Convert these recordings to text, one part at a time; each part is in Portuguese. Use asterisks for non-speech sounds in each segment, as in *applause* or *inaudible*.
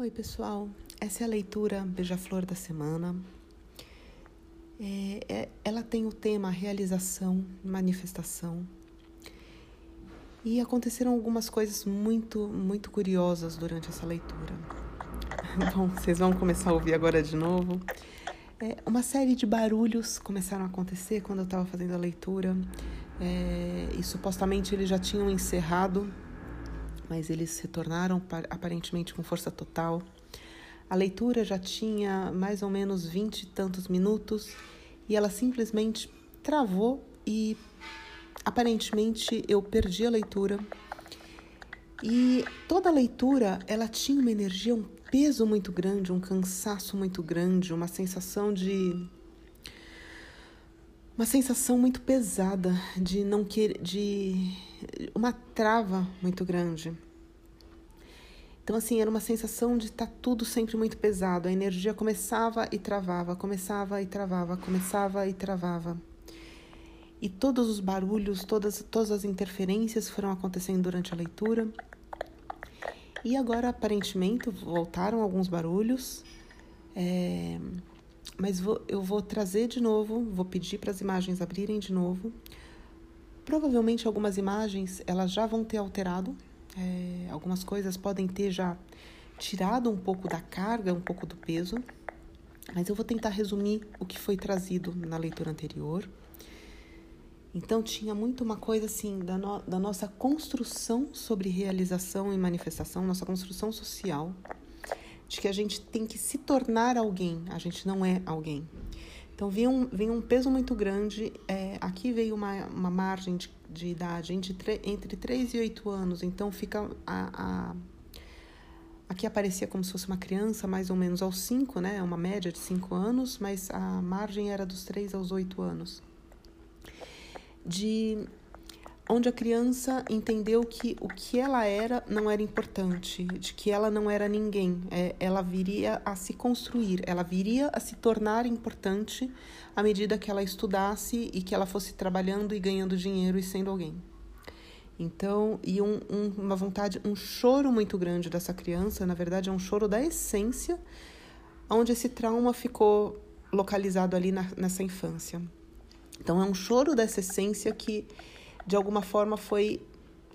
Oi, pessoal. Essa é a leitura Beija-Flor da semana. É, é, ela tem o tema realização, manifestação. E aconteceram algumas coisas muito, muito curiosas durante essa leitura. *laughs* Bom, vocês vão começar a ouvir agora de novo. É, uma série de barulhos começaram a acontecer quando eu estava fazendo a leitura. É, e supostamente eles já tinham encerrado mas eles retornaram aparentemente com força total. A leitura já tinha mais ou menos vinte e tantos minutos e ela simplesmente travou e aparentemente eu perdi a leitura. E toda a leitura ela tinha uma energia, um peso muito grande, um cansaço muito grande, uma sensação de uma sensação muito pesada de não querer de uma trava muito grande. Então, assim, era uma sensação de estar tá tudo sempre muito pesado. A energia começava e travava, começava e travava, começava e travava. E todos os barulhos, todas, todas as interferências foram acontecendo durante a leitura. E agora, aparentemente, voltaram alguns barulhos. É, mas vou, eu vou trazer de novo, vou pedir para as imagens abrirem de novo. Provavelmente algumas imagens elas já vão ter alterado, é, algumas coisas podem ter já tirado um pouco da carga, um pouco do peso, mas eu vou tentar resumir o que foi trazido na leitura anterior. Então tinha muito uma coisa assim da, no, da nossa construção sobre realização e manifestação, nossa construção social, de que a gente tem que se tornar alguém, a gente não é alguém. Então vinha um, vinha um peso muito grande. É, aqui veio uma, uma margem de, de idade entre, entre 3 e 8 anos. Então fica a, a, Aqui aparecia como se fosse uma criança, mais ou menos aos 5, né? Uma média de 5 anos, mas a margem era dos 3 aos 8 anos. De onde a criança entendeu que o que ela era não era importante, de que ela não era ninguém, é, ela viria a se construir, ela viria a se tornar importante à medida que ela estudasse e que ela fosse trabalhando e ganhando dinheiro e sendo alguém. Então, e um, um, uma vontade, um choro muito grande dessa criança, na verdade é um choro da essência, onde esse trauma ficou localizado ali na, nessa infância. Então, é um choro dessa essência que de alguma forma foi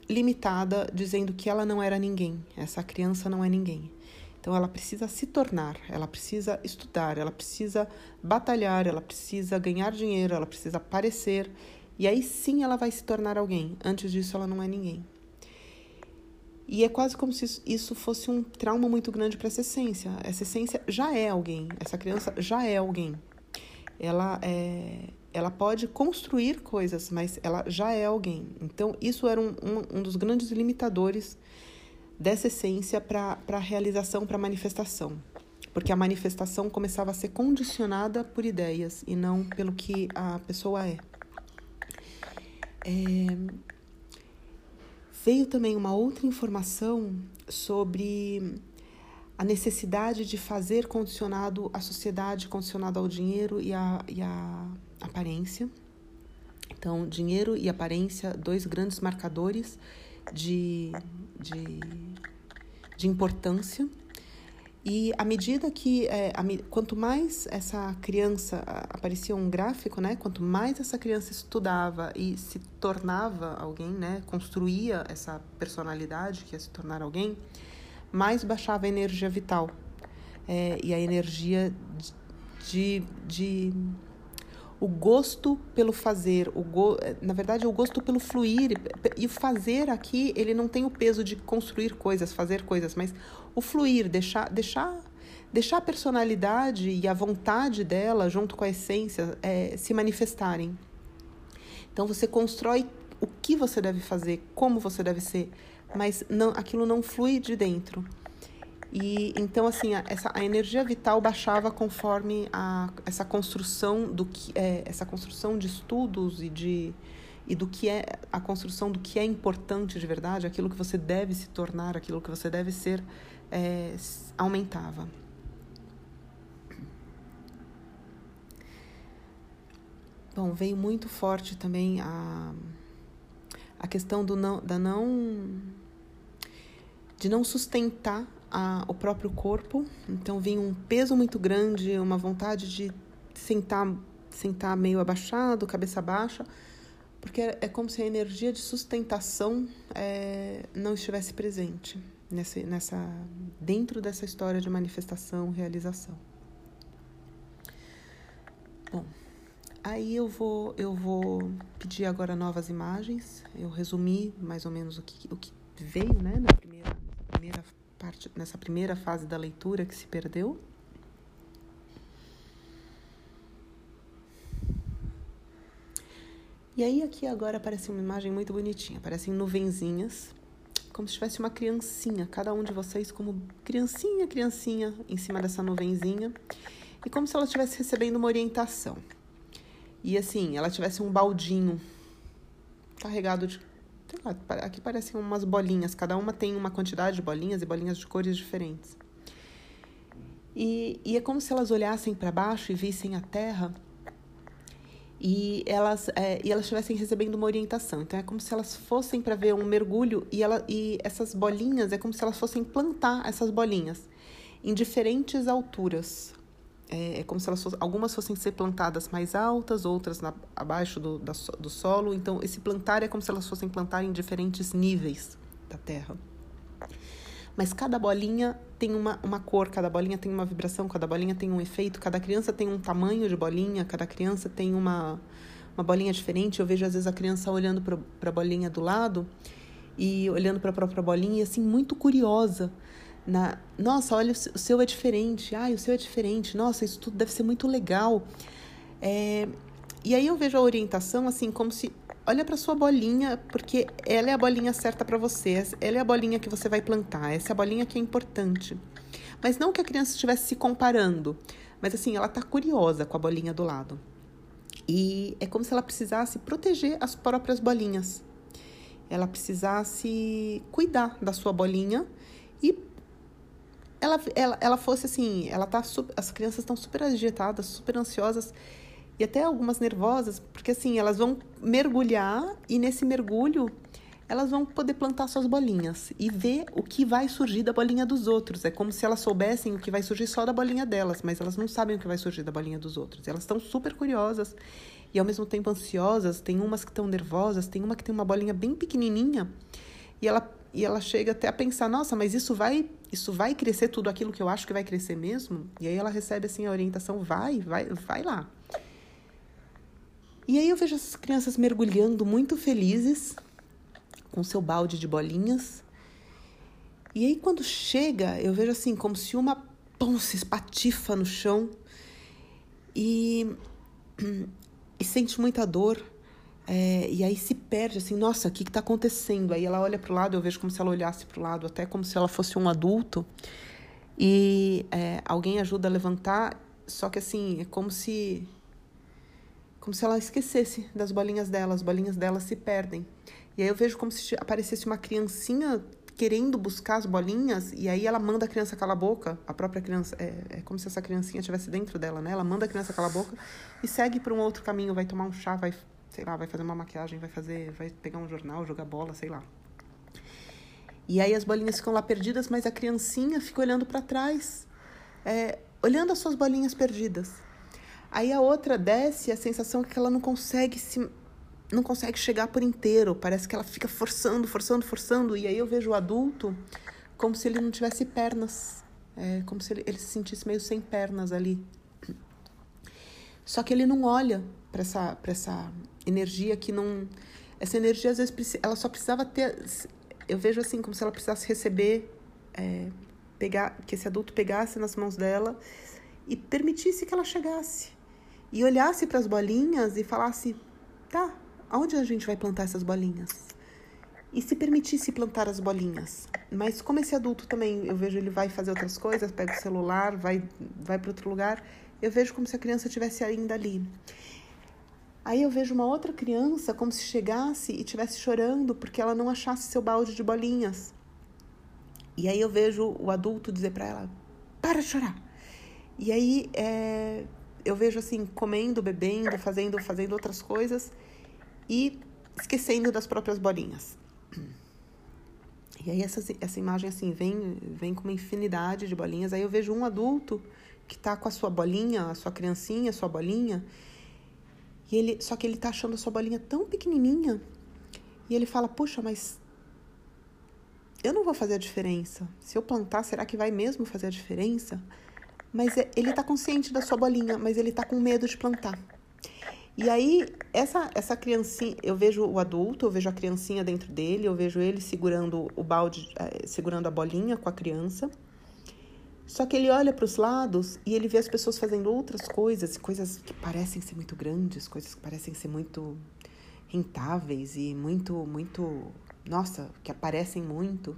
limitada, dizendo que ela não era ninguém, essa criança não é ninguém. Então ela precisa se tornar, ela precisa estudar, ela precisa batalhar, ela precisa ganhar dinheiro, ela precisa aparecer, e aí sim ela vai se tornar alguém. Antes disso ela não é ninguém. E é quase como se isso fosse um trauma muito grande para essa essência. Essa essência já é alguém, essa criança já é alguém. Ela é, ela pode construir coisas, mas ela já é alguém. Então, isso era um, um, um dos grandes limitadores dessa essência para a realização, para a manifestação. Porque a manifestação começava a ser condicionada por ideias e não pelo que a pessoa é. é... Veio também uma outra informação sobre a necessidade de fazer condicionado à sociedade, condicionado ao dinheiro e e a aparência. Então, dinheiro e aparência, dois grandes marcadores de, de, de importância. E à medida que, é, a, quanto mais essa criança, aparecia um gráfico, né? Quanto mais essa criança estudava e se tornava alguém, né? Construía essa personalidade que ia se tornar alguém, mais baixava a energia vital. É, e a energia de, de o gosto pelo fazer, o go, na verdade, o gosto pelo fluir. E o fazer aqui, ele não tem o peso de construir coisas, fazer coisas, mas o fluir, deixar, deixar, deixar a personalidade e a vontade dela, junto com a essência, é, se manifestarem. Então você constrói o que você deve fazer, como você deve ser, mas não, aquilo não flui de dentro. E então assim, a, essa a energia vital baixava conforme a, essa construção do que é, essa construção de estudos e de e do que é a construção do que é importante de verdade, aquilo que você deve se tornar, aquilo que você deve ser, é, aumentava. Bom, veio muito forte também a, a questão do não, da não de não sustentar a, o próprio corpo. Então vinha um peso muito grande, uma vontade de sentar, sentar meio abaixado, cabeça baixa, porque é, é como se a energia de sustentação é, não estivesse presente nessa, nessa, dentro dessa história de manifestação, realização. Bom, aí eu vou, eu vou pedir agora novas imagens. Eu resumi mais ou menos o que, o que veio né, na primeira, primeira parte, nessa primeira fase da leitura que se perdeu. E aí aqui agora aparece uma imagem muito bonitinha, parecem nuvenzinhas, como se tivesse uma criancinha, cada um de vocês como criancinha, criancinha em cima dessa nuvenzinha, e como se ela estivesse recebendo uma orientação. E assim, ela tivesse um baldinho carregado de sei lá, aqui parecem umas bolinhas, cada uma tem uma quantidade de bolinhas e bolinhas de cores diferentes. E, e é como se elas olhassem para baixo e vissem a terra e elas é, e elas estivessem recebendo uma orientação. Então é como se elas fossem para ver um mergulho e ela e essas bolinhas é como se elas fossem plantar essas bolinhas em diferentes alturas. É, é como se elas fossem, algumas fossem ser plantadas mais altas, outras na, abaixo do, da, do solo. Então esse plantar é como se elas fossem plantar em diferentes níveis da terra. Mas cada bolinha tem uma, uma cor, cada bolinha tem uma vibração, cada bolinha tem um efeito, cada criança tem um tamanho de bolinha, cada criança tem uma, uma bolinha diferente. Eu vejo às vezes a criança olhando para a bolinha do lado e olhando para a própria bolinha assim, muito curiosa. Na, Nossa, olha, o seu é diferente. Ai, o seu é diferente. Nossa, isso tudo deve ser muito legal. É, e aí eu vejo a orientação assim, como se olha para sua bolinha, porque ela é a bolinha certa para você, ela é a bolinha que você vai plantar, essa é a bolinha que é importante. Mas não que a criança estivesse se comparando, mas assim, ela está curiosa com a bolinha do lado. E é como se ela precisasse proteger as próprias bolinhas. Ela precisasse cuidar da sua bolinha e ela, ela, ela fosse assim, ela tá as crianças estão super agitadas, super ansiosas e até algumas nervosas, porque assim, elas vão mergulhar e nesse mergulho elas vão poder plantar suas bolinhas e ver o que vai surgir da bolinha dos outros. É como se elas soubessem o que vai surgir só da bolinha delas, mas elas não sabem o que vai surgir da bolinha dos outros. Elas estão super curiosas e ao mesmo tempo ansiosas. Tem umas que estão nervosas, tem uma que tem uma bolinha bem pequenininha e ela e ela chega até a pensar, nossa, mas isso vai, isso vai crescer tudo aquilo que eu acho que vai crescer mesmo? E aí ela recebe assim a orientação, vai, vai, vai lá. E aí eu vejo essas crianças mergulhando muito felizes com seu balde de bolinhas. E aí quando chega, eu vejo assim como se uma se espatifa no chão e, *clears throat* e sente muita dor. É, e aí se perde assim, nossa, o que está acontecendo? Aí ela olha para o lado, eu vejo como se ela olhasse para o lado, até como se ela fosse um adulto. E é, alguém ajuda a levantar, só que assim, é como se como se ela esquecesse das bolinhas dela, as bolinhas dela se perdem. E aí eu vejo como se aparecesse uma criancinha querendo buscar as bolinhas, e aí ela manda a criança calar a boca, a própria criança, é, é como se essa criancinha estivesse dentro dela, né? Ela manda a criança calar a boca e segue para um outro caminho, vai tomar um chá, vai, sei lá, vai fazer uma maquiagem, vai fazer, vai pegar um jornal, jogar bola, sei lá. E aí as bolinhas ficam lá perdidas, mas a criancinha fica olhando para trás, é, olhando as suas bolinhas perdidas. Aí a outra desce, a sensação é que ela não consegue se não consegue chegar por inteiro, parece que ela fica forçando, forçando, forçando, e aí eu vejo o adulto como se ele não tivesse pernas, é, como se ele, ele se sentisse meio sem pernas ali. Só que ele não olha para essa, essa energia que não. Essa energia, às vezes, ela só precisava ter. Eu vejo assim, como se ela precisasse receber, é, pegar, que esse adulto pegasse nas mãos dela e permitisse que ela chegasse e olhasse para as bolinhas e falasse: tá, aonde a gente vai plantar essas bolinhas? E se permitisse plantar as bolinhas. Mas como esse adulto também, eu vejo ele vai fazer outras coisas, pega o celular, vai, vai para outro lugar, eu vejo como se a criança estivesse ainda ali. Aí eu vejo uma outra criança como se chegasse e estivesse chorando porque ela não achasse seu balde de bolinhas. E aí eu vejo o adulto dizer para ela: para de chorar. E aí é, eu vejo assim, comendo, bebendo, fazendo, fazendo outras coisas e esquecendo das próprias bolinhas. E aí essa, essa imagem assim vem, vem com uma infinidade de bolinhas. Aí eu vejo um adulto que está com a sua bolinha, a sua criancinha, a sua bolinha. E ele, só que ele está achando a sua bolinha tão pequenininha. E ele fala: "Puxa, mas eu não vou fazer a diferença. Se eu plantar, será que vai mesmo fazer a diferença?" Mas é, ele está consciente da sua bolinha, mas ele está com medo de plantar. E aí, essa, essa criancinha, eu vejo o adulto, eu vejo a criancinha dentro dele, eu vejo ele segurando o balde, eh, segurando a bolinha com a criança. Só que ele olha para os lados e ele vê as pessoas fazendo outras coisas, coisas que parecem ser muito grandes, coisas que parecem ser muito rentáveis e muito, muito, nossa, que aparecem muito.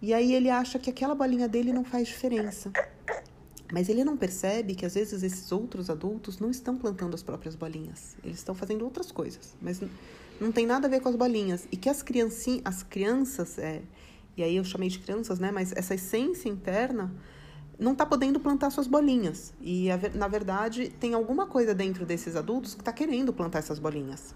E aí ele acha que aquela bolinha dele não faz diferença. Mas ele não percebe que às vezes esses outros adultos não estão plantando as próprias bolinhas. Eles estão fazendo outras coisas, mas não tem nada a ver com as bolinhas. E que as criancinhas, as crianças, é, e aí eu chamei de crianças, né? Mas essa essência interna não está podendo plantar suas bolinhas. E na verdade tem alguma coisa dentro desses adultos que está querendo plantar essas bolinhas.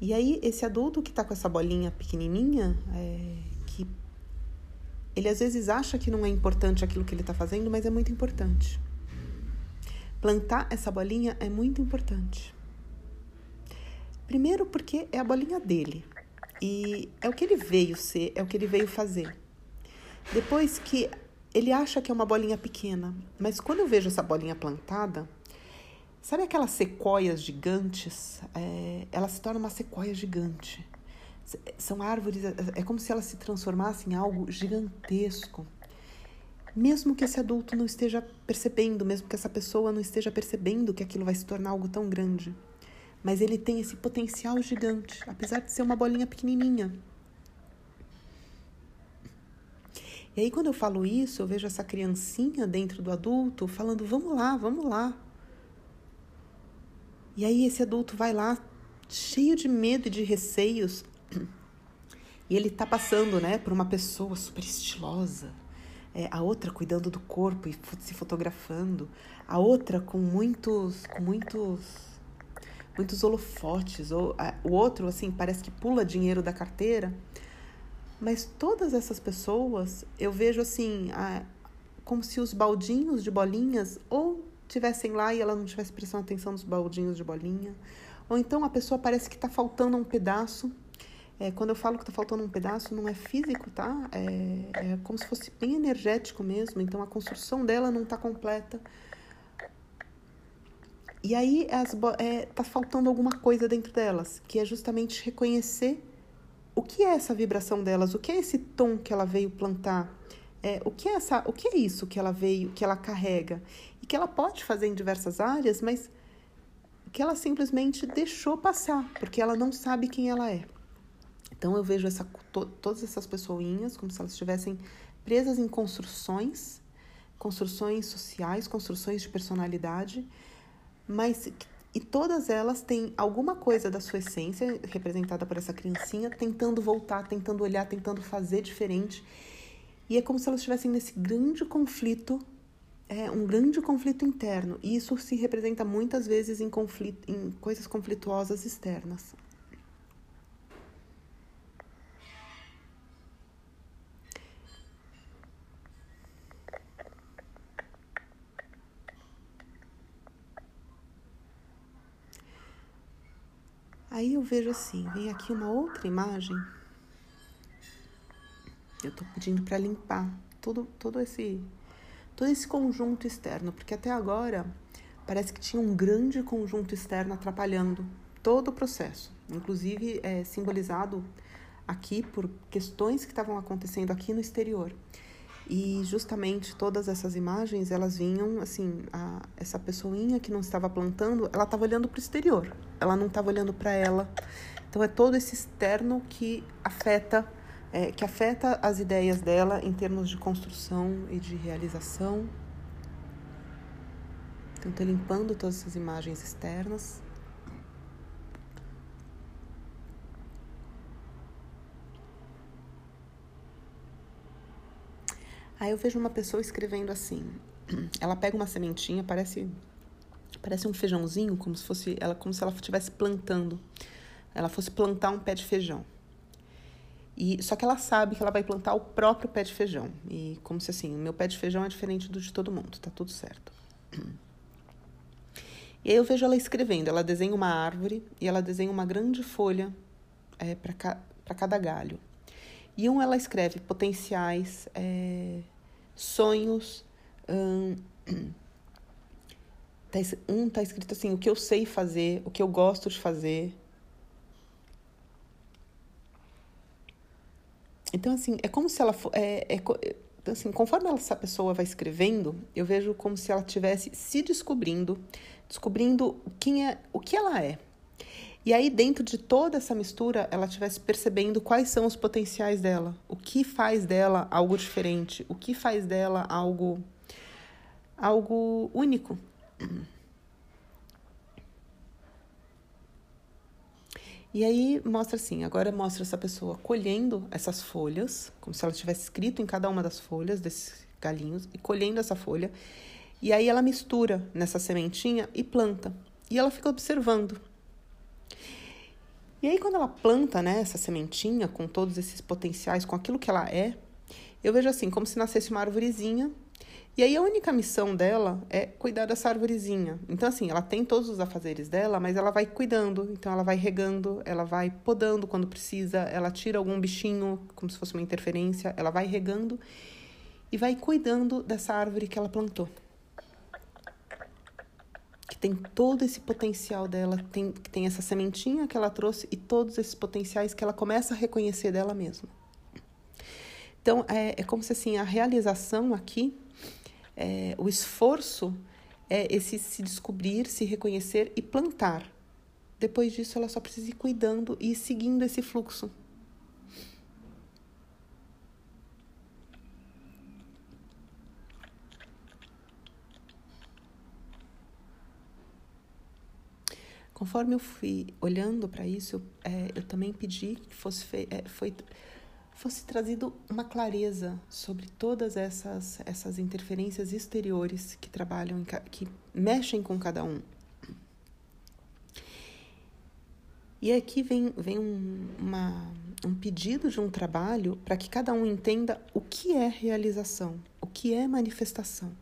E aí, esse adulto que está com essa bolinha pequenininha, é, que ele às vezes acha que não é importante aquilo que ele está fazendo, mas é muito importante. Plantar essa bolinha é muito importante. Primeiro, porque é a bolinha dele. E é o que ele veio ser, é o que ele veio fazer. Depois que ele acha que é uma bolinha pequena, mas quando eu vejo essa bolinha plantada, Sabe aquelas sequoias gigantes? É, ela se torna uma sequoia gigante. São árvores, é, é como se elas se transformassem em algo gigantesco. Mesmo que esse adulto não esteja percebendo, mesmo que essa pessoa não esteja percebendo que aquilo vai se tornar algo tão grande. Mas ele tem esse potencial gigante, apesar de ser uma bolinha pequenininha. E aí, quando eu falo isso, eu vejo essa criancinha dentro do adulto falando: vamos lá, vamos lá. E aí esse adulto vai lá cheio de medo e de receios. *clears throat* E ele tá passando, né, por uma pessoa super estilosa. É, a outra cuidando do corpo e se fotografando. A outra com muitos, com muitos, muitos holofotes. Ou, a, o outro, assim, parece que pula dinheiro da carteira. Mas todas essas pessoas, eu vejo assim, a, como se os baldinhos de bolinhas ou estivessem lá e ela não estivesse prestando atenção nos baldinhos de bolinha. Ou então a pessoa parece que está faltando um pedaço. É, quando eu falo que está faltando um pedaço, não é físico, tá? É, é, como se fosse bem energético mesmo. Então a construção dela não está completa. E aí está é, tá faltando alguma coisa dentro delas, que é justamente reconhecer o que é essa vibração delas, o que é esse tom que ela veio plantar, é, o que é essa, o que é isso que ela veio, que ela carrega e que ela pode fazer em diversas áreas, mas que ela simplesmente deixou passar, porque ela não sabe quem ela é. Então eu vejo essa, to, todas essas pessoinhas como se elas estivessem presas em construções, construções sociais, construções de personalidade, mas e todas elas têm alguma coisa da sua essência representada por essa criancinha tentando voltar, tentando olhar, tentando fazer diferente. E é como se elas estivessem nesse grande conflito é um grande conflito interno e isso se representa muitas vezes em, conflito, em coisas conflituosas externas. Aí eu vejo assim, vem aqui uma outra imagem. Eu estou pedindo para limpar todo, todo esse todo esse conjunto externo, porque até agora parece que tinha um grande conjunto externo atrapalhando todo o processo, inclusive é, simbolizado aqui por questões que estavam acontecendo aqui no exterior. E justamente todas essas imagens, elas vinham assim, a, essa pessoinha que não estava plantando, ela estava olhando para o exterior, ela não estava olhando para ela. Então é todo esse externo que afeta é, que afeta as ideias dela em termos de construção e de realização. Então, estou limpando todas essas imagens externas. Aí eu vejo uma pessoa escrevendo assim. Ela pega uma sementinha, parece Parece um feijãozinho, como se fosse ela, como se ela estivesse plantando. Ela fosse plantar um pé de feijão. E só que ela sabe que ela vai plantar o próprio pé de feijão. E como se assim, o meu pé de feijão é diferente do de todo mundo, tá tudo certo. E aí eu vejo ela escrevendo, ela desenha uma árvore e ela desenha uma grande folha é, para ca, cada galho. E um ela escreve potenciais, é, sonhos. Hum, *clears throat* um tá escrito assim, o que eu sei fazer, o que eu gosto de fazer. Então, assim, é como se ela. É, é, assim, conforme essa pessoa vai escrevendo, eu vejo como se ela estivesse se descobrindo, descobrindo quem é, o que ela é. E aí, dentro de toda essa mistura, ela estivesse percebendo quais são os potenciais dela, o que faz dela algo diferente, o que faz dela algo, algo único. E aí mostra assim, agora mostra essa pessoa colhendo essas folhas, como se ela tivesse escrito em cada uma das folhas desses galinhos e colhendo essa folha. E aí ela mistura nessa sementinha e planta. E ela fica observando e aí, quando ela planta né, essa sementinha com todos esses potenciais, com aquilo que ela é, eu vejo assim, como se nascesse uma arvorezinha. E aí, a única missão dela é cuidar dessa arvorezinha. Então, assim, ela tem todos os afazeres dela, mas ela vai cuidando. Então, ela vai regando, ela vai podando quando precisa, ela tira algum bichinho, como se fosse uma interferência, ela vai regando e vai cuidando dessa árvore que ela plantou tem todo esse potencial dela, tem, tem essa sementinha que ela trouxe e todos esses potenciais que ela começa a reconhecer dela mesma. Então, é, é como se assim, a realização aqui, é, o esforço é esse se descobrir, se reconhecer e plantar. Depois disso, ela só precisa ir cuidando e seguindo esse fluxo. Conforme eu fui olhando para isso, é, eu também pedi que fosse, é, foi, fosse trazido uma clareza sobre todas essas, essas interferências exteriores que trabalham, em, que mexem com cada um. E aqui vem, vem um, uma, um pedido de um trabalho para que cada um entenda o que é realização, o que é manifestação.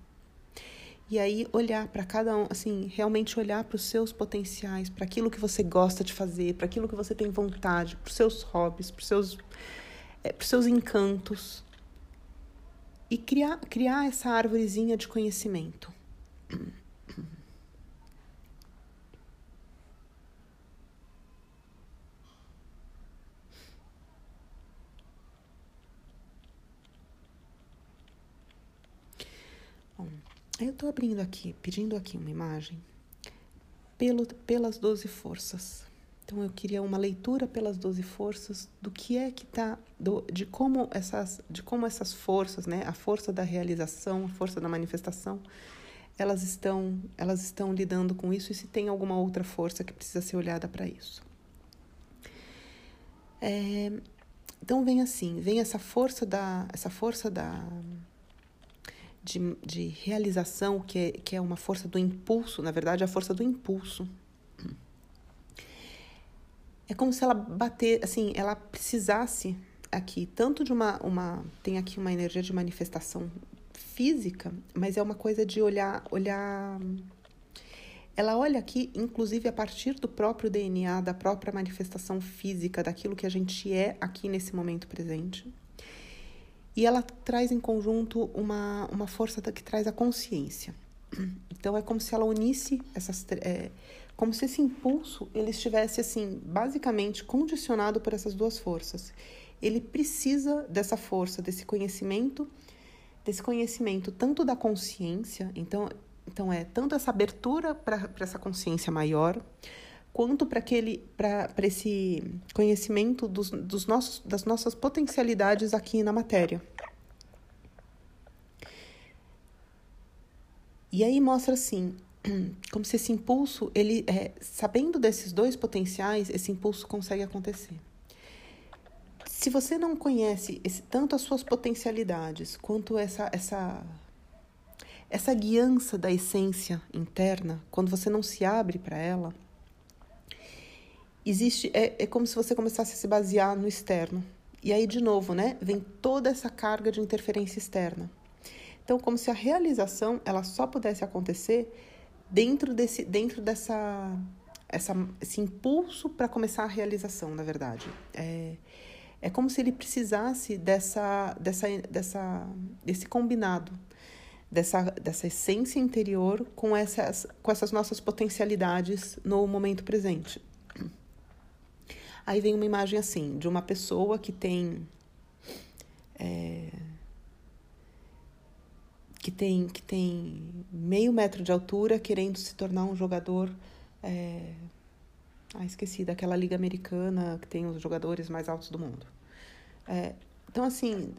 E aí olhar para cada um, assim, realmente olhar para os seus potenciais, para aquilo que você gosta de fazer, para aquilo que você tem vontade, para os seus hobbies, para os seus, é, seus encantos. E criar, criar essa árvorezinha de conhecimento. Eu estou abrindo aqui, pedindo aqui uma imagem pelo, pelas 12 forças. Então eu queria uma leitura pelas 12 forças do que é que está, de como essas, de como essas forças, né, a força da realização, a força da manifestação, elas estão, elas estão lidando com isso e se tem alguma outra força que precisa ser olhada para isso. É, então vem assim, vem essa força da, essa força da de, de realização, que é, que é uma força do impulso, na verdade, a força do impulso. É como se ela bater, assim, ela precisasse aqui tanto de uma, uma tem aqui uma energia de manifestação física, mas é uma coisa de olhar, olhar ela olha aqui, inclusive a partir do próprio DNA, da própria manifestação física, daquilo que a gente é aqui nesse momento presente. E ela traz em conjunto uma, uma força que traz a consciência. Então é como se ela unisse essas é, como se esse impulso ele estivesse assim basicamente condicionado por essas duas forças. Ele precisa dessa força, desse conhecimento, desse conhecimento tanto da consciência, então então é tanto essa abertura para essa consciência maior, quanto para aquele para esse conhecimento dos, dos nossos, das nossas potencialidades aqui na matéria. E aí mostra assim, *clears throat* como se esse impulso, ele é, sabendo desses dois potenciais, esse impulso consegue acontecer. Se você não conhece esse, tanto as suas potencialidades quanto essa essa essa guiança da essência interna, quando você não se abre para ela, existe é, é como se você começasse a se basear no externo. E aí, de novo, né, vem toda essa carga de interferência externa. Então, como se a realização ela só pudesse acontecer dentro desse, dentro dessa, essa, esse impulso para começar a realização, na verdade. É, é como se ele precisasse dessa, dessa, dessa, desse combinado, dessa, dessa essência interior com essas, com essas nossas potencialidades no momento presente. Aí vem uma imagem assim, de uma pessoa que tem. É, que tem, que tem meio metro de altura querendo se tornar um jogador. É... Ah, esqueci, daquela liga americana que tem os jogadores mais altos do mundo. É, então, assim,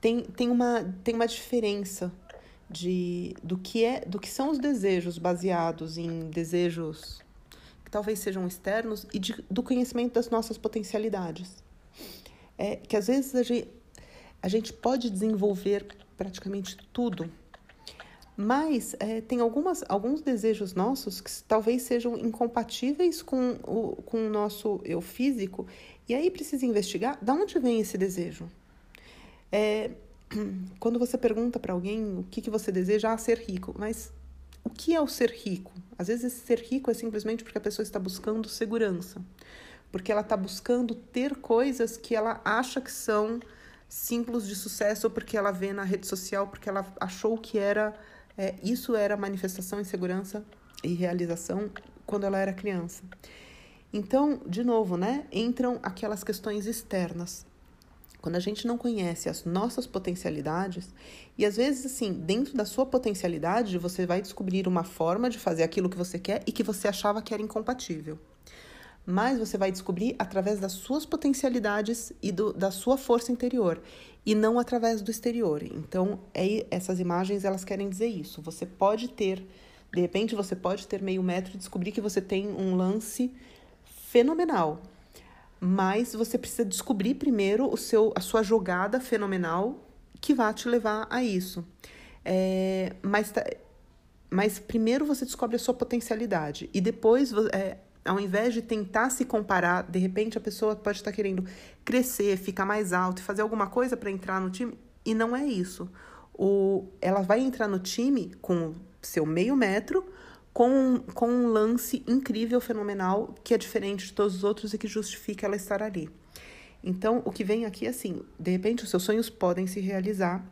tem, tem, uma, tem uma diferença de, do, que é, do que são os desejos baseados em desejos que talvez sejam externos e de, do conhecimento das nossas potencialidades. É, que às vezes a gente, a gente pode desenvolver praticamente tudo. Mas é, tem algumas, alguns desejos nossos que talvez sejam incompatíveis com o, com o nosso eu físico, e aí precisa investigar de onde vem esse desejo. É, *clears throat* quando você pergunta para alguém o que, que você deseja, ah, ser rico, mas o que é o ser rico? Às vezes, esse ser rico é simplesmente porque a pessoa está buscando segurança, porque ela está buscando ter coisas que ela acha que são símbolos de sucesso ou porque ela vê na rede social, porque ela achou que era é, isso era manifestação em segurança e realização quando ela era criança. Então, de novo, né, entram aquelas questões externas. Quando a gente não conhece as nossas potencialidades, e às vezes, assim, dentro da sua potencialidade, você vai descobrir uma forma de fazer aquilo que você quer e que você achava que era incompatível mas você vai descobrir através das suas potencialidades e do, da sua força interior e não através do exterior. Então, é, essas imagens elas querem dizer isso. Você pode ter, de repente, você pode ter meio metro e descobrir que você tem um lance fenomenal, mas você precisa descobrir primeiro o seu, a sua jogada fenomenal que vai te levar a isso. É, mas, mas primeiro você descobre a sua potencialidade e depois é, ao invés de tentar se comparar, de repente a pessoa pode estar querendo crescer, ficar mais alto, fazer alguma coisa para entrar no time, e não é isso. O, ela vai entrar no time com seu meio metro, com, com um lance incrível, fenomenal, que é diferente de todos os outros e que justifica ela estar ali. Então, o que vem aqui é assim: de repente, os seus sonhos podem se realizar,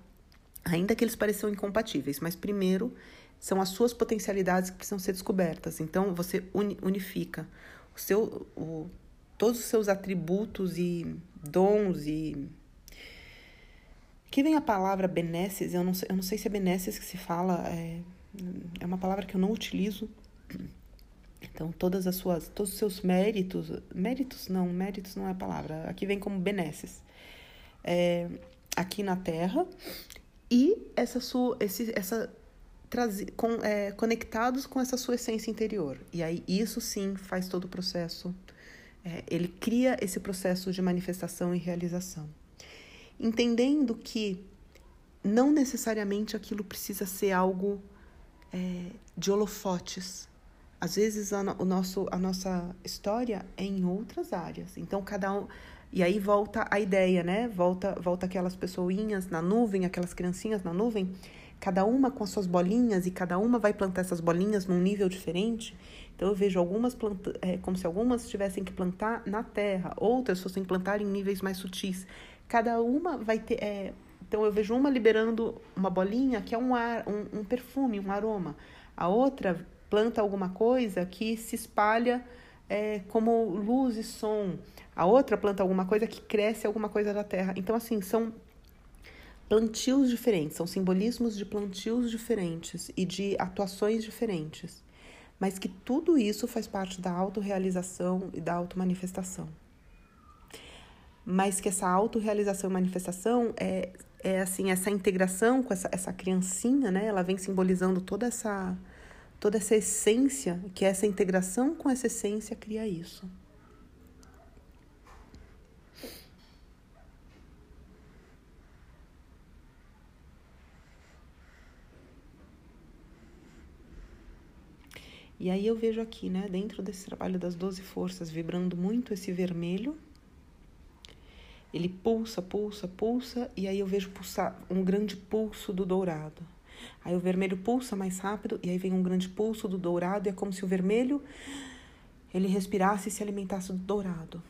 ainda que eles pareçam incompatíveis, mas primeiro são as suas potencialidades que precisam ser descobertas. Então, você unifica o seu, o, todos os seus atributos e dons e Aqui vem a palavra benesses, eu não sei, eu não sei se é benesses que se fala, é, é uma palavra que eu não utilizo. Então, todas as suas, todos os seus méritos, méritos não, méritos não é a palavra, aqui vem como benesses. É, aqui na Terra, e essa sua, esse, essa com, é, conectados com essa sua essência interior. E aí isso sim faz todo o processo, é, ele cria esse processo de manifestação e realização. Entendendo que não necessariamente aquilo precisa ser algo é, de holofotes. Às vezes a, o nosso, a nossa história é em outras áreas. Então cada um. E aí volta a ideia, né? Volta, volta aquelas pessoinhas na nuvem, aquelas criancinhas na nuvem cada uma com as suas bolinhas e cada uma vai plantar essas bolinhas num nível diferente. Então eu vejo algumas planta, é, como se algumas tivessem que plantar na terra, outras fossem plantar em níveis mais sutis. Cada uma vai ter. É, então eu vejo uma liberando uma bolinha que é um ar, um, um perfume, um aroma. A outra planta alguma coisa que se espalha é, como luz e som. A outra planta alguma coisa que cresce alguma coisa da terra. Então, assim, são plantios diferentes, são simbolismos de plantios diferentes e de atuações diferentes, mas que tudo isso faz parte da autorrealização e da automanifestação. Mas que essa autorrealização e manifestação é, é assim essa integração com essa, essa criancinha, né? Ela vem simbolizando toda essa toda essa essência, que é essa integração com essa essência cria isso. E aí eu vejo aqui, né, dentro desse trabalho das 12 forças, vibrando muito esse vermelho, ele pulsa, pulsa, pulsa, e aí eu vejo pulsar um grande pulso do dourado. Aí o vermelho pulsa mais rápido, e aí vem um grande pulso do dourado, e é como se o vermelho ele respirasse e se alimentasse do dourado.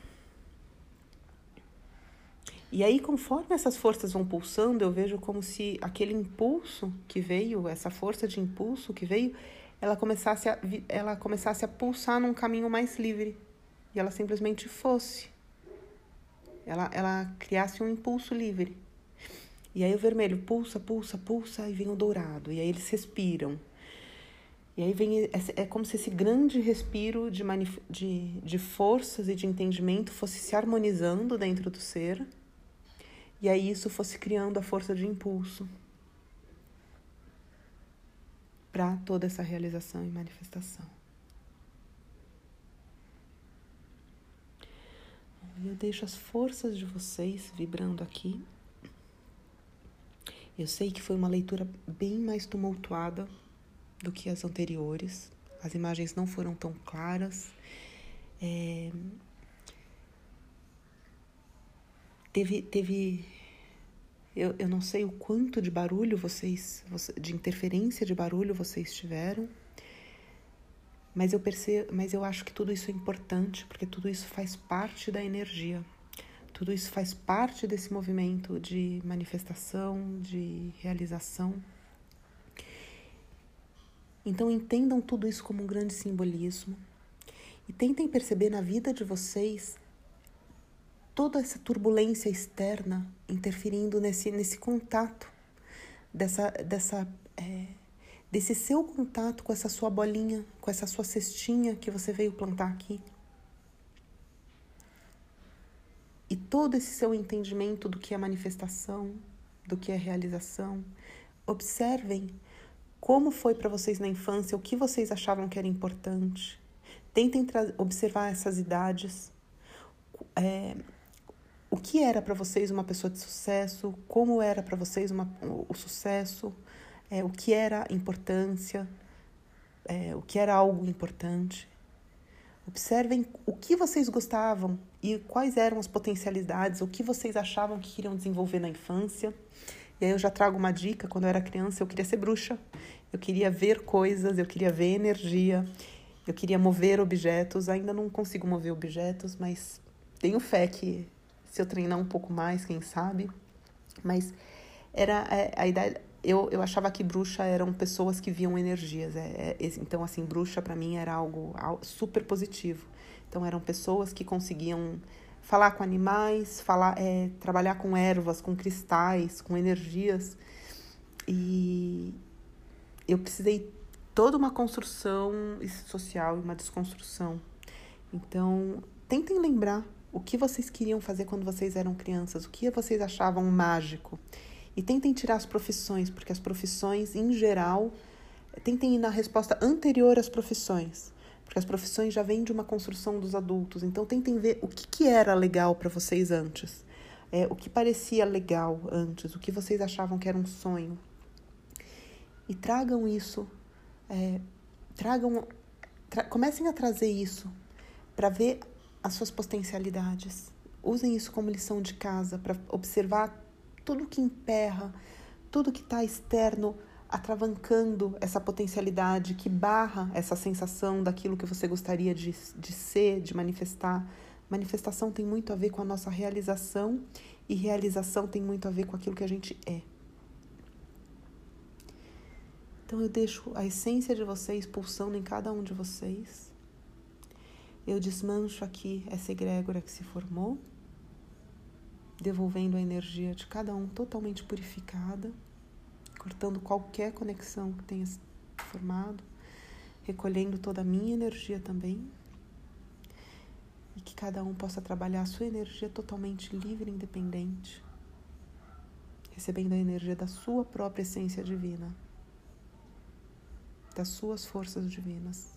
E aí, conforme essas forças vão pulsando, eu vejo como se aquele impulso que veio, essa força de impulso que veio, ela começasse a, ela começasse a pulsar num caminho mais livre. E ela simplesmente fosse. Ela, ela criasse um impulso livre. E aí o vermelho pulsa, pulsa, pulsa, e vem o dourado. E aí eles respiram. E aí vem. É, como se esse grande respiro de, de, de forças e de entendimento fosse se harmonizando dentro do ser. E aí isso fosse criando a força de impulso para toda essa realização e manifestação. Eu deixo as forças de vocês vibrando aqui. Eu sei que foi uma leitura bem mais tumultuada do que as anteriores. As imagens não foram tão claras. É, teve, teve eu, eu não sei o quanto de barulho vocês, de interferência de barulho vocês tiveram, mas eu percebo, mas eu acho que tudo isso é importante, porque tudo isso faz parte da energia. Tudo isso faz parte desse movimento de manifestação, de realização. Então entendam tudo isso como um grande simbolismo e tentem perceber na vida de vocês toda essa turbulência externa interferindo nesse, nesse contato, dessa, dessa, é, desse seu contato com essa sua bolinha, com essa sua cestinha que você veio plantar aqui. E todo esse seu entendimento do que é manifestação, do que é realização. Observem como foi para vocês na infância, o que vocês achavam que era importante. Tentem observar essas idades. É, o que era para vocês uma pessoa de sucesso, como era para vocês uma, o, sucesso, é, o que era importância, é, o que era algo importante. Observem o que vocês gostavam e quais eram as potencialidades, o que vocês achavam que queriam desenvolver na infância. E aí eu já trago uma dica: quando eu era criança, eu queria ser bruxa, eu queria ver coisas, eu queria ver energia, eu queria mover objetos. Ainda não consigo mover objetos, mas tenho fé que se eu treinar um pouco mais, quem sabe. Mas era é, a ideia. Eu, eu achava que bruxa eram pessoas que viam energias. É, é, então, assim, bruxa para mim era algo, super positivo. Então, eram pessoas que conseguiam falar com animais, falar, é, trabalhar com ervas, com cristais, com energias. E eu precisei toda uma construção social e uma desconstrução. Então, tentem lembrar o que vocês queriam fazer quando vocês eram crianças, o que vocês achavam mágico. E tentem tirar as profissões, porque as profissões, em geral, tentem ir na resposta anterior às profissões, porque as profissões já vêm de uma construção dos adultos. Então, tentem ver o que, que era legal para vocês antes, é, o que parecia legal antes, o que vocês achavam que era um sonho. E tragam isso, é, tragam, tra comecem a trazer isso para ver as suas potencialidades. Usem isso como lição de casa para observar tudo que emperra, tudo que está externo atravancando essa potencialidade, que barra essa sensação daquilo que você gostaria de, de ser, de manifestar. Manifestação tem muito a ver com a nossa realização e realização tem muito a ver com aquilo que a gente é. Então eu deixo a essência de vocês pulsando em cada um de vocês. Eu desmancho aqui essa egrégora que se formou, devolvendo a energia de cada um totalmente purificada, cortando qualquer conexão que tenha se formado, recolhendo toda a minha energia também. E que cada um possa trabalhar a sua energia totalmente livre e independente, recebendo a energia da sua própria essência divina, das suas forças divinas.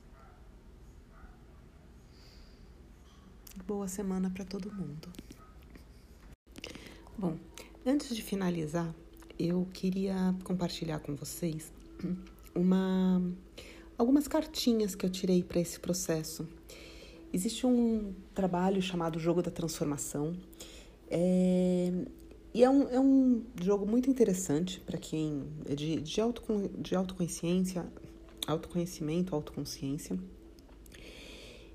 Boa semana para todo mundo. Bom, antes de finalizar, eu queria compartilhar com vocês uma algumas cartinhas que eu tirei para esse processo. Existe um trabalho chamado Jogo da Transformação, é, e é um, é um jogo muito interessante para quem é de, de, auto, de autoconsciência, autoconhecimento, autoconsciência.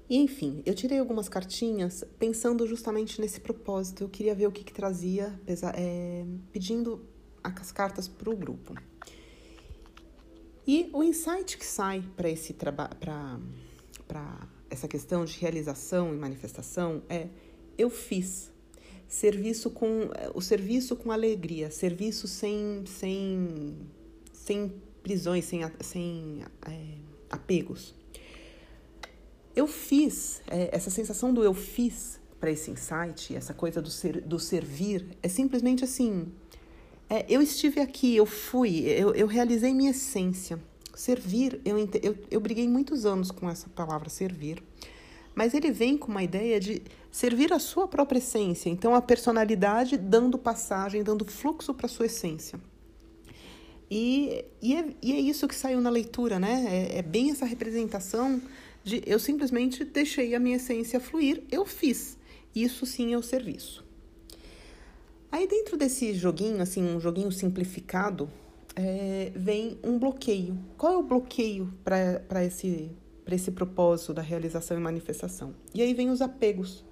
E enfim, eu tirei algumas cartinhas pensando justamente nesse propósito. Eu queria ver o que, que trazia, é, pedindo as cartas para o grupo. E o insight que sai para esse para essa questão de realização e manifestação é eu fiz serviço com o serviço com alegria, serviço sem sem sem prisões, sem, sem é, apegos. Eu fiz é, essa sensação do eu fiz para esse insight, essa coisa do ser, do servir é simplesmente assim. É, eu estive aqui, eu fui, eu, eu realizei minha essência. Servir, eu, eu, eu briguei muitos anos com essa palavra servir mas ele vem com uma ideia de servir a sua própria essência, então a personalidade dando passagem, dando fluxo para sua essência. E, e, é, e é isso que saiu na leitura, né? É, é bem essa representação de eu simplesmente deixei a minha essência fluir, eu fiz. Isso sim é o serviço. Aí dentro desse joguinho, assim, um joguinho simplificado, é, vem um bloqueio. Qual é o bloqueio para esse esse propósito da realização e manifestação. E aí vem os apegos.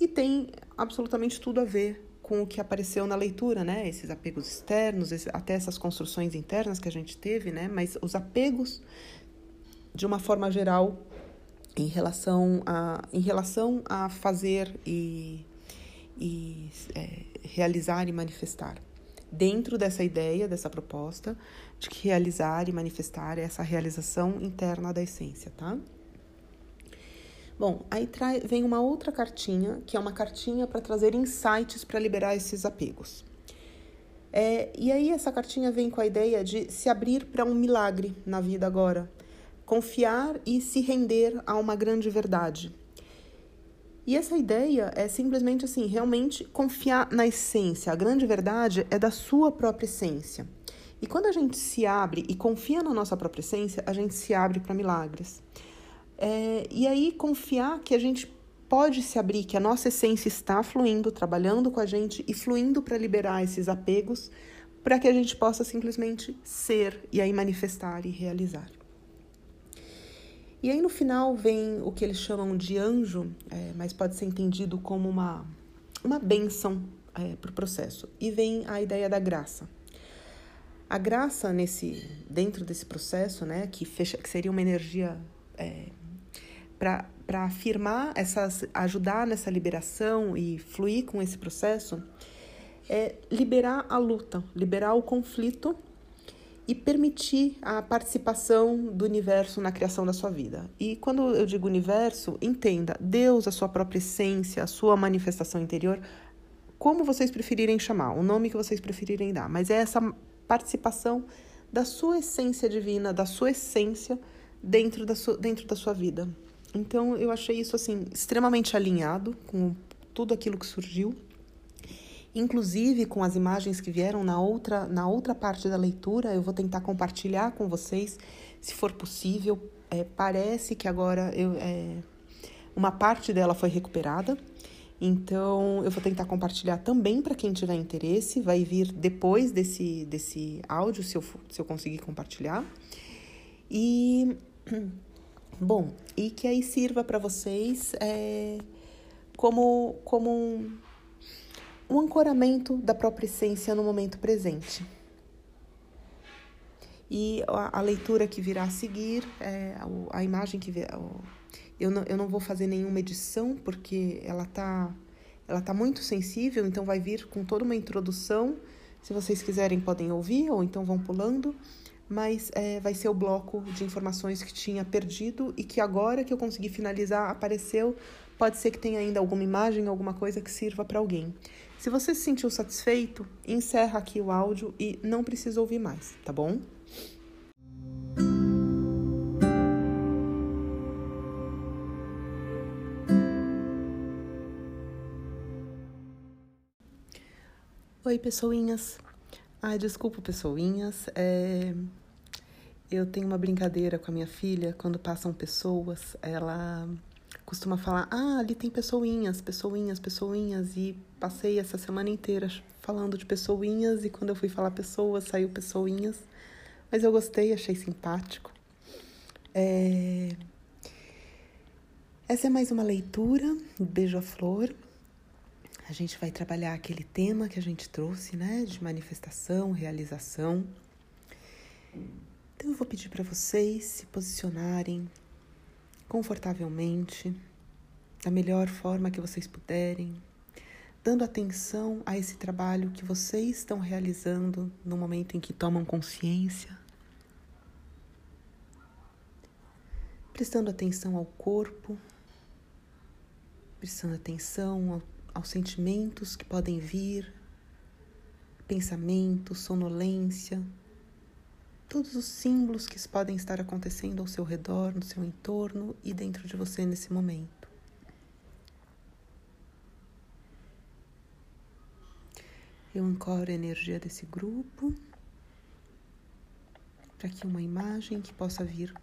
E tem absolutamente tudo a ver com o que apareceu na leitura, né? Esses apegos externos, até essas construções internas que a gente teve, né? Mas os apegos, de uma forma geral, em relação a, em relação a fazer e, e é, realizar e manifestar dentro dessa ideia, dessa proposta de que realizar e manifestar essa realização interna da essência, tá? Bom, aí trai, vem uma outra cartinha, que é uma cartinha para trazer insights para liberar esses apegos. É, e aí essa cartinha vem com a ideia de se abrir para um milagre na vida agora, confiar e se render a uma grande verdade. E essa ideia é simplesmente assim, realmente confiar na essência. A grande verdade é da sua própria essência. E quando a gente se abre e confia na nossa própria essência, a gente se abre para milagres. É, e aí confiar que a gente pode se abrir, que a nossa essência está fluindo, trabalhando com a gente e fluindo para liberar esses apegos, para que a gente possa simplesmente ser e aí manifestar e realizar. E aí no final vem o que eles chamam de anjo, é, mas pode ser entendido como uma, uma bênção é, para o processo. E vem a ideia da graça. A graça nesse dentro desse processo, né, que, fecha, que seria uma energia é, para afirmar essas, ajudar nessa liberação e fluir com esse processo, é liberar a luta, liberar o conflito e permitir a participação do universo na criação da sua vida. E quando eu digo universo, entenda Deus, a sua própria essência, a sua manifestação interior, como vocês preferirem chamar, o nome que vocês preferirem dar, mas é essa participação da sua essência divina, da sua essência dentro da sua, dentro da sua vida. Então eu achei isso assim extremamente alinhado com tudo aquilo que surgiu inclusive com as imagens que vieram na outra, na outra parte da leitura, eu vou tentar compartilhar com vocês, se for possível. É, parece que agora eu, é, uma parte dela foi recuperada, então eu vou tentar compartilhar também para quem tiver interesse. Vai vir depois desse, desse áudio, se eu, se eu conseguir compartilhar. E, *clears throat* bom, e que aí sirva para vocês é, como, como um ancoramento da própria essência no momento presente. E a, a leitura que virá a seguir, é, a, a imagem que virá, eu não, eu não vou fazer nenhuma edição porque ela está ela tá muito sensível, então vai vir com toda uma introdução. Se vocês quiserem, podem ouvir ou então vão pulando. Mas é, vai ser o bloco de informações que tinha perdido e que agora que eu consegui finalizar apareceu. Pode ser que tenha ainda alguma imagem, alguma coisa que sirva para alguém. Se você se sentiu satisfeito, encerra aqui o áudio e não precisa ouvir mais, tá bom? Oi, pessoinhas. Ai, desculpa, pessoinhas. É... eu tenho uma brincadeira com a minha filha, quando passam pessoas, ela costuma falar: Ah, ali tem pessoinhas, pessoinhas, pessoinhas. E passei essa semana inteira falando de pessoinhas, e quando eu fui falar pessoas, saiu pessoinhas. Mas eu gostei, achei simpático. É... Essa é mais uma leitura, Beija-Flor. A gente vai trabalhar aquele tema que a gente trouxe, né, de manifestação, realização. Então eu vou pedir para vocês se posicionarem confortavelmente, da melhor forma que vocês puderem, dando atenção a esse trabalho que vocês estão realizando no momento em que tomam consciência. Prestando atenção ao corpo, prestando atenção ao aos sentimentos que podem vir, pensamento, sonolência, todos os símbolos que podem estar acontecendo ao seu redor, no seu entorno e dentro de você nesse momento. Eu ancoro a energia desse grupo para que uma imagem que possa vir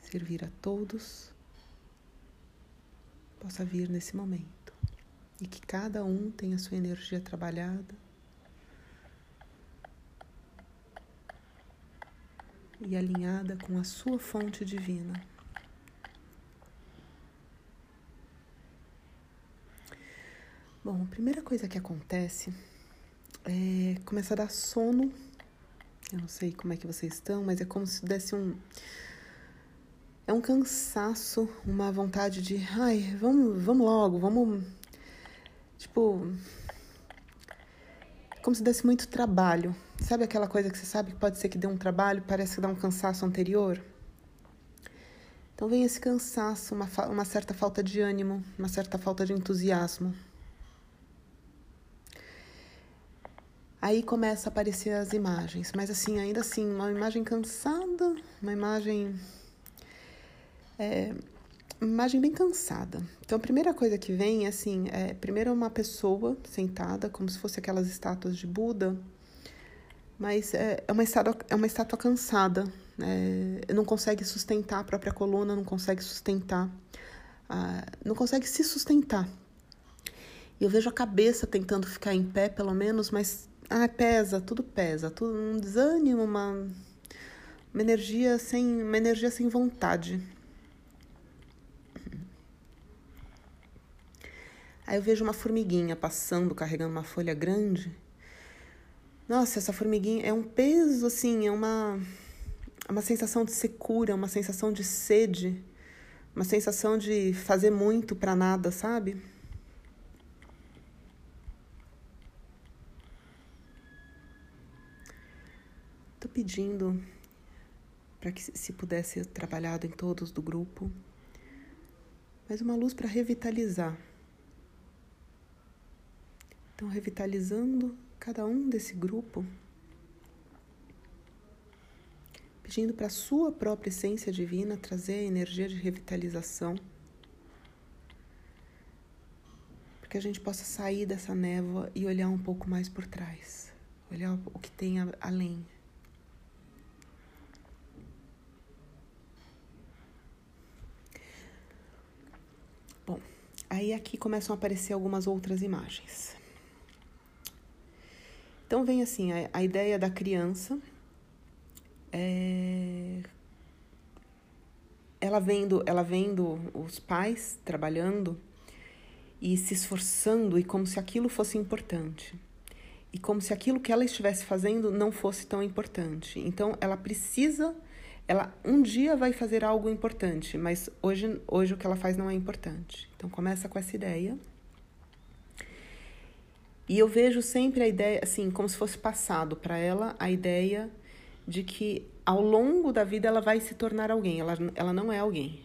servir a todos possa vir nesse momento e que cada um tenha sua energia trabalhada. E alinhada com a sua fonte divina. Bom, a primeira coisa que acontece é começar a dar sono. Eu não sei como é que vocês estão, mas é como se desse um. É um cansaço, uma vontade de. Ai, vamos, vamos logo, vamos Tipo, como se desse muito trabalho. Sabe aquela coisa que você sabe que pode ser que dê um trabalho, parece que dá um cansaço anterior? Então vem esse cansaço, uma, uma certa falta de ânimo, uma certa falta de entusiasmo. Aí começa a aparecer as imagens, mas assim, ainda assim, uma imagem cansada, uma imagem é, imagem bem cansada. Então, a primeira coisa que vem é assim: é, primeiro uma pessoa sentada, como se fosse aquelas estátuas de Buda, mas é, é uma, estátua, é uma estátua cansada, é, não consegue sustentar a própria coluna, não consegue sustentar, ah, não consegue se sustentar. E eu vejo a cabeça tentando ficar em pé, pelo menos, mas ah, pesa, tudo pesa, tudo um desânimo, uma, uma energia sem, uma energia sem vontade. Aí eu vejo uma formiguinha passando, carregando uma folha grande. Nossa, essa formiguinha é um peso, assim, é uma, é uma sensação de secura, uma sensação de sede, uma sensação de fazer muito para nada, sabe? Pedindo para que se pudesse ser trabalhado em todos do grupo, mas uma luz para revitalizar então, revitalizando cada um desse grupo, pedindo para a sua própria essência divina trazer a energia de revitalização, para que a gente possa sair dessa névoa e olhar um pouco mais por trás, olhar o que tem além. Bom, aí aqui começam a aparecer algumas outras imagens. Então vem assim a, a ideia da criança, é, ela vendo, ela vendo os pais trabalhando e se esforçando e como se aquilo fosse importante e como se aquilo que ela estivesse fazendo não fosse tão importante. Então ela precisa, ela um dia vai fazer algo importante, mas hoje hoje o que ela faz não é importante. Então começa com essa ideia e eu vejo sempre a ideia, assim, como se fosse passado para ela a ideia de que ao longo da vida ela vai se tornar alguém. Ela, ela não é alguém.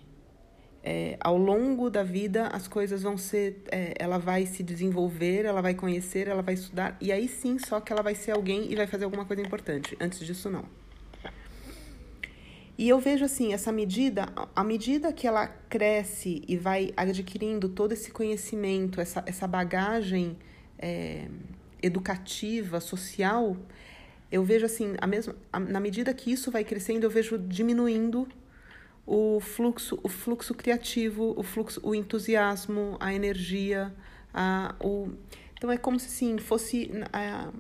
É, ao longo da vida as coisas vão ser. É, ela vai se desenvolver, ela vai conhecer, ela vai estudar. E aí sim, só que ela vai ser alguém e vai fazer alguma coisa importante. Antes disso, não. E eu vejo assim, essa medida, à medida que ela cresce e vai adquirindo todo esse conhecimento, essa, essa bagagem é, educativa, social, eu vejo assim, a mesma, a, na medida que isso vai crescendo, eu vejo diminuindo o fluxo, o fluxo criativo, o fluxo, o entusiasmo, a energia, a, o, então é como se assim, fosse a,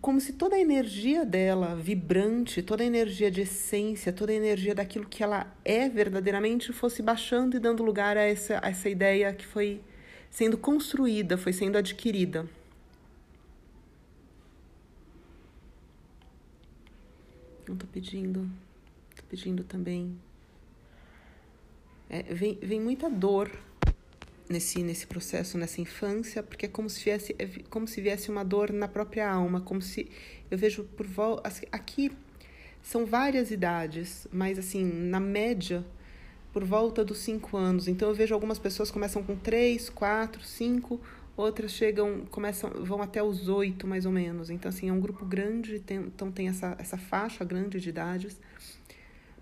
como se toda a energia dela, vibrante, toda a energia de essência, toda a energia daquilo que ela é verdadeiramente fosse baixando e dando lugar a essa, a essa ideia que foi sendo construída, foi sendo adquirida. Não estou pedindo, estou pedindo também. É, vem, vem muita dor nesse, nesse processo, nessa infância, porque é como se viesse, é como se viesse uma dor na própria alma, como se eu vejo por volta assim, aqui são várias idades, mas assim na média por volta dos cinco anos. Então eu vejo algumas pessoas começam com três, quatro, cinco, outras chegam começam vão até os oito mais ou menos. Então assim é um grupo grande, tem, então tem essa essa faixa grande de idades,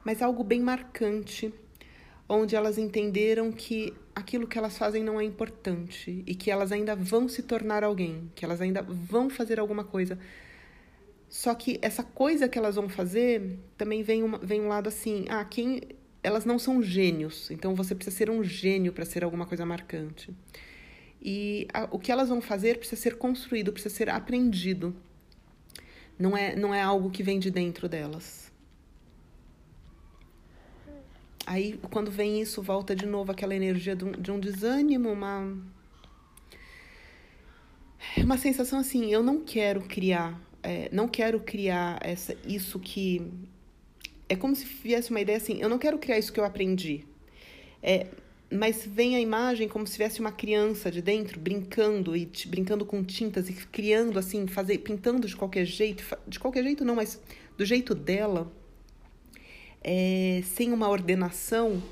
mas algo bem marcante onde elas entenderam que aquilo que elas fazem não é importante e que elas ainda vão se tornar alguém, que elas ainda vão fazer alguma coisa. Só que essa coisa que elas vão fazer também vem, uma, vem um lado assim, ah, quem elas não são gênios, então você precisa ser um gênio para ser alguma coisa marcante. E a, o que elas vão fazer precisa ser construído, precisa ser aprendido. Não é, não é algo que vem de dentro delas. Aí, quando vem isso, volta de novo aquela energia de um, de um desânimo, uma. Uma sensação assim, eu não quero criar, é, não quero criar essa, isso que. É como se viesse uma ideia assim, eu não quero criar isso que eu aprendi. É, mas vem a imagem como se tivesse uma criança de dentro brincando e brincando com tintas e criando assim, fazer, pintando de qualquer jeito, de qualquer jeito não, mas do jeito dela é, sem uma ordenação,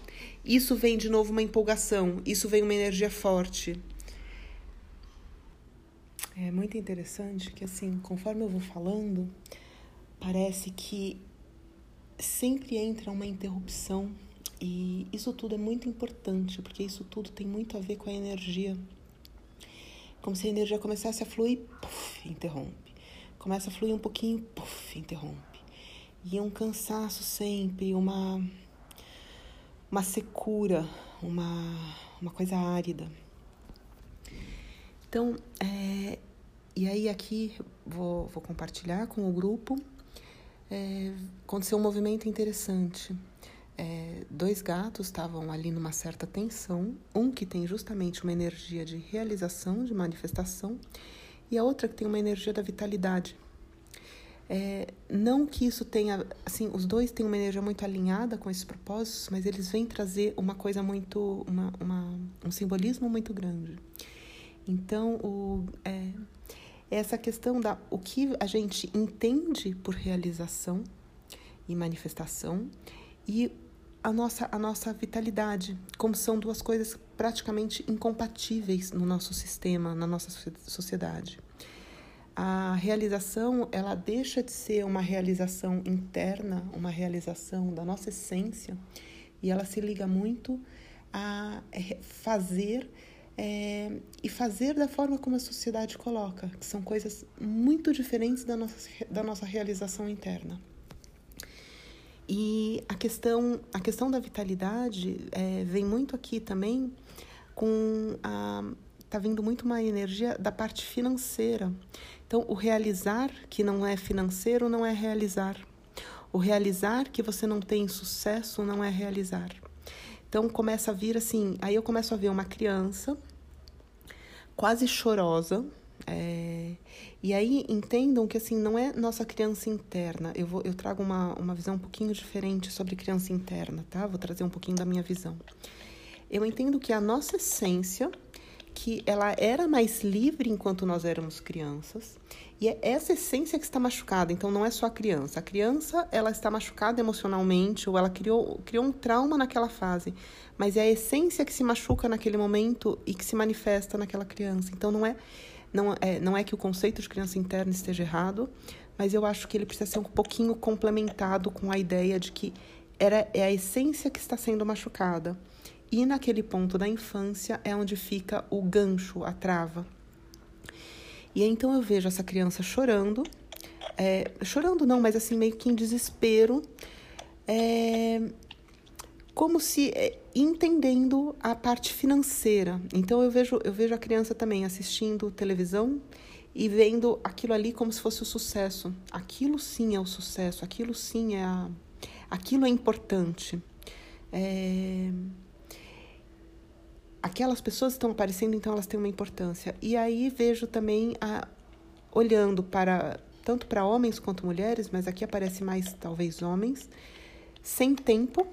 isso vem de novo uma empolgação, isso vem uma energia forte. É muito interessante que, assim, conforme eu vou falando, parece que sempre entra uma interrupção e isso tudo é muito importante, porque isso tudo tem muito a ver com a energia. Como se a energia começasse a fluir, puff, interrompe. Começa a fluir um pouquinho, puff, interrompe. E é um cansaço sempre, uma, uma secura, uma, uma coisa árida. Então, é, e aí aqui vou, vou compartilhar com o grupo. É, aconteceu um movimento interessante. É, dois gatos estavam ali numa certa tensão, um que tem justamente uma energia de realização, de manifestação, e a outra que tem uma energia da vitalidade. É, não que isso tenha, assim, os dois têm uma energia muito alinhada com esses propósitos, mas eles vêm trazer uma coisa muito, uma, uma um simbolismo muito grande. Então, o, é, essa questão da o que a gente entende por realização e manifestação e a nossa, a nossa vitalidade, como são duas coisas praticamente incompatíveis no nosso sistema, na nossa sociedade a realização ela deixa de ser uma realização interna, uma realização da nossa essência, e ela se liga muito a fazer é, e fazer da forma como a sociedade coloca, que são coisas muito diferentes da nossa, da nossa realização interna. E a questão, a questão da vitalidade é, vem muito aqui também com a. Está vindo muito uma energia da parte financeira. Então, o realizar que não é financeiro não é realizar. O realizar que você não tem sucesso não é realizar. Então, começa a vir assim. Aí eu começo a ver uma criança quase chorosa. É, e aí entendam que assim não é nossa criança interna. Eu vou eu trago uma, uma visão um pouquinho diferente sobre criança interna, tá? Vou trazer um pouquinho da minha visão. Eu entendo que a nossa essência que ela era mais livre enquanto nós éramos crianças e é essa essência que está machucada. Então não é só a criança. A criança ela está machucada emocionalmente ou ela criou, criou um trauma naquela fase, mas é a essência que se machuca naquele momento e que se manifesta naquela criança. Então não é não é, não é que o conceito de criança interna esteja errado, mas eu acho que ele precisa ser um pouquinho complementado com a ideia de que era, é a essência que está sendo machucada. E naquele ponto da infância é onde fica o gancho, a trava. E então eu vejo essa criança chorando, é, chorando não, mas assim, meio que em desespero, é, como se é, entendendo a parte financeira. Então eu vejo, eu vejo a criança também assistindo televisão e vendo aquilo ali como se fosse o sucesso. Aquilo sim é o sucesso, aquilo sim é a, aquilo é importante. É, aquelas pessoas estão aparecendo, então elas têm uma importância. E aí vejo também a, olhando para tanto para homens quanto mulheres, mas aqui aparece mais talvez homens, sem tempo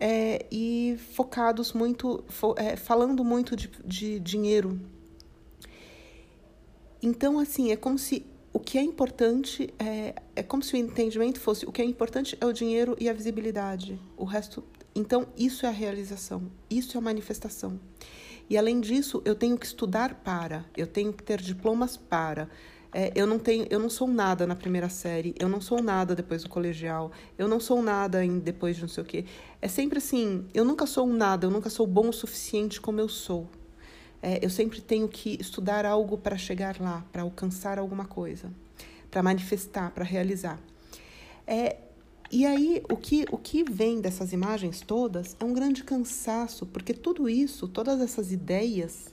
é, e focados muito, fo, é, falando muito de, de dinheiro. Então, assim, é como se o que é importante é, é como se o entendimento fosse o que é importante é o dinheiro e a visibilidade. O resto. Então, isso é a realização, isso é a manifestação. E além disso, eu tenho que estudar para, eu tenho que ter diplomas para. É, eu não tenho, eu não sou nada na primeira série, eu não sou nada depois do colegial, eu não sou nada em, depois de não sei o quê. É sempre assim, eu nunca sou nada, eu nunca sou bom o suficiente como eu sou. É, eu sempre tenho que estudar algo para chegar lá, para alcançar alguma coisa, para manifestar, para realizar. É, e aí, o que, o que vem dessas imagens todas é um grande cansaço, porque tudo isso, todas essas ideias,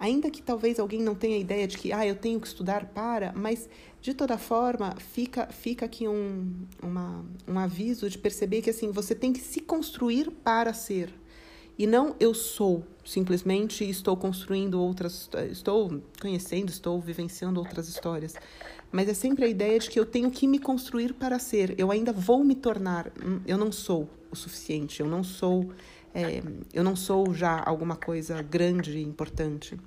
Ainda que talvez alguém não tenha ideia de que, ah, eu tenho que estudar para, mas de toda forma, fica, fica aqui um, uma, um aviso de perceber que assim, você tem que se construir para ser. E não eu sou, simplesmente estou construindo outras, estou conhecendo, estou vivenciando outras histórias. Mas é sempre a ideia de que eu tenho que me construir para ser. Eu ainda vou me tornar, hum, eu não sou o suficiente, eu não sou é, eu não sou já alguma coisa grande e importante.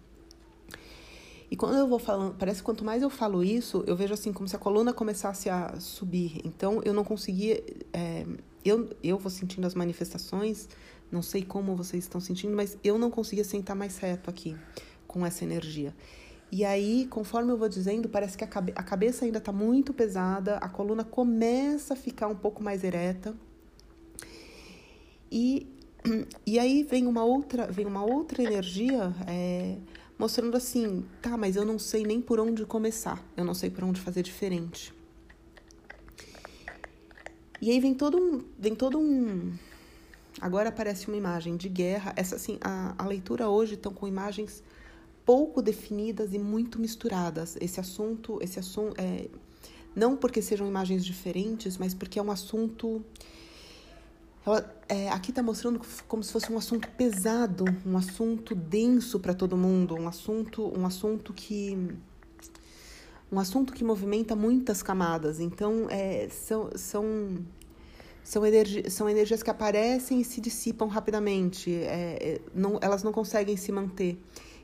E quando eu vou falando, parece que quanto mais eu falo isso, eu vejo assim como se a coluna começasse a subir. Então eu não conseguia. É, eu, eu vou sentindo as manifestações, não sei como vocês estão sentindo, mas eu não conseguia sentar mais reto aqui com essa energia. E aí, conforme eu vou dizendo, parece que a, cabe a cabeça ainda está muito pesada, a coluna começa a ficar um pouco mais ereta. E *clears throat* e aí vem uma outra, vem uma outra energia é, mostrando assim, tá, mas eu não sei nem por onde começar, eu não sei por onde fazer diferente. E aí vem todo um, vem todo um, agora aparece uma imagem de guerra. Essa assim, a, a leitura hoje estão com imagens pouco definidas e muito misturadas. Esse assunto, esse assunto é não porque sejam imagens diferentes, mas porque é um assunto é, aqui está mostrando como se fosse um assunto pesado, um assunto denso para todo mundo, um assunto, um assunto que um assunto que movimenta muitas camadas. Então, é, são, são, são, energi são energias que aparecem e se dissipam rapidamente. É, é, não, elas não conseguem se manter.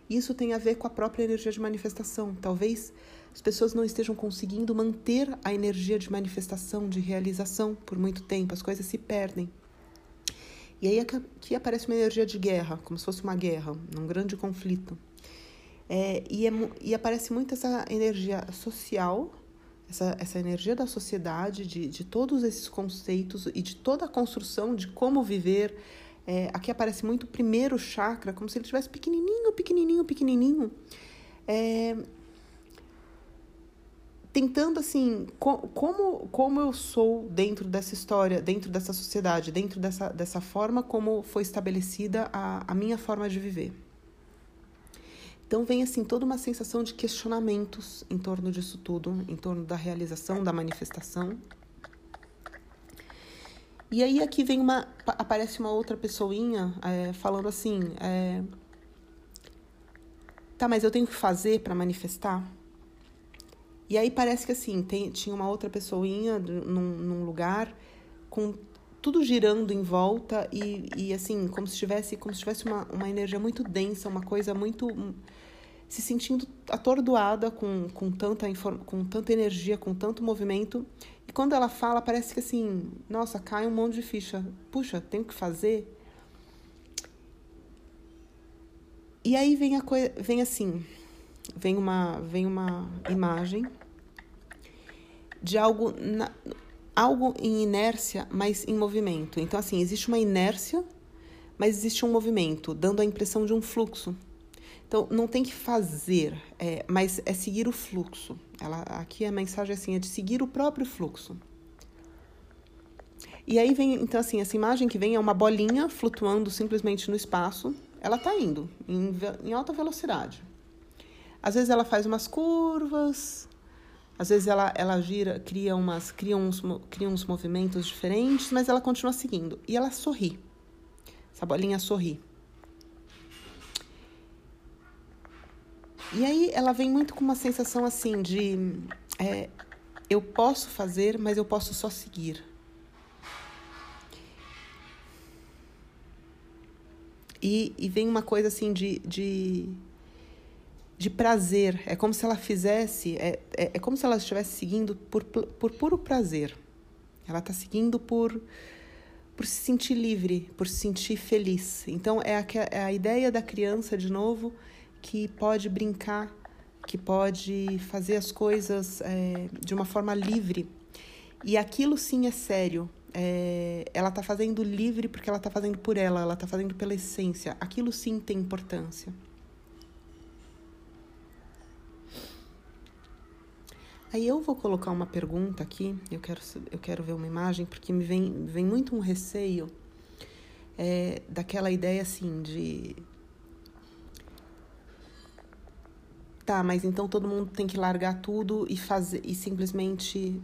Isso tem a ver com a própria energia de manifestação. Talvez as pessoas não estejam conseguindo manter a energia de manifestação, de realização por muito tempo. As coisas se perdem. E aí aqui aparece uma energia de guerra, como se fosse uma guerra, um grande conflito. É, e, é, e aparece muito essa energia social, essa, essa energia da sociedade, de, de todos esses conceitos e de toda a construção de como viver. É, aqui aparece muito o primeiro chakra, como se ele estivesse pequenininho, pequenininho, pequenininho. É, tentando assim, co como, como eu sou dentro dessa história, dentro dessa sociedade, dentro dessa, dessa forma como foi estabelecida a, a minha forma de viver. Então vem assim toda uma sensação de questionamentos em torno disso tudo, em torno da realização, da manifestação. E aí aqui vem uma aparece uma outra pessoinha é, falando assim, é, tá, mas eu tenho que fazer para manifestar? E aí parece que assim, tem, tinha uma outra pessoinha num, num lugar com tudo girando em volta e, e assim, como se tivesse, como se tivesse uma, uma energia muito densa, uma coisa muito se sentindo atordoada com, com, tanta, com tanta energia, com tanto movimento. E quando ela fala, parece que assim, nossa, cai um monte de ficha. Puxa, tenho que fazer. E aí vem a coisa, vem assim, vem uma, vem uma imagem de algo, na, algo em inércia, mas em movimento. Então, assim, existe uma inércia, mas existe um movimento, dando a impressão de um fluxo. Então, não tem que fazer, é, mas é seguir o fluxo. Ela, aqui a mensagem assim, é de seguir o próprio fluxo. E aí vem, então assim, essa imagem que vem é uma bolinha flutuando simplesmente no espaço. Ela está indo em, em alta velocidade. Às vezes ela faz umas curvas, às vezes ela, ela gira, cria, umas, cria, uns, cria uns movimentos diferentes, mas ela continua seguindo. E ela sorri. Essa bolinha sorri. E aí ela vem muito com uma sensação assim de é, eu posso fazer, mas eu posso só seguir. E, e vem uma coisa assim de, de, de prazer. É como se ela fizesse, é, é, é como se ela estivesse seguindo por, por puro prazer. Ela está seguindo por, por se sentir livre, por se sentir feliz. Então é a, é a ideia da criança, de novo, que pode brincar, que pode fazer as coisas é, de uma forma livre. E aquilo sim é sério, é, ela está fazendo livre porque ela está fazendo por ela, ela está fazendo pela essência. Aquilo sim tem importância. Aí eu vou colocar uma pergunta aqui, eu quero, eu quero ver uma imagem, porque me vem, vem muito um receio é, daquela ideia assim de. Tá, mas então todo mundo tem que largar tudo e fazer e simplesmente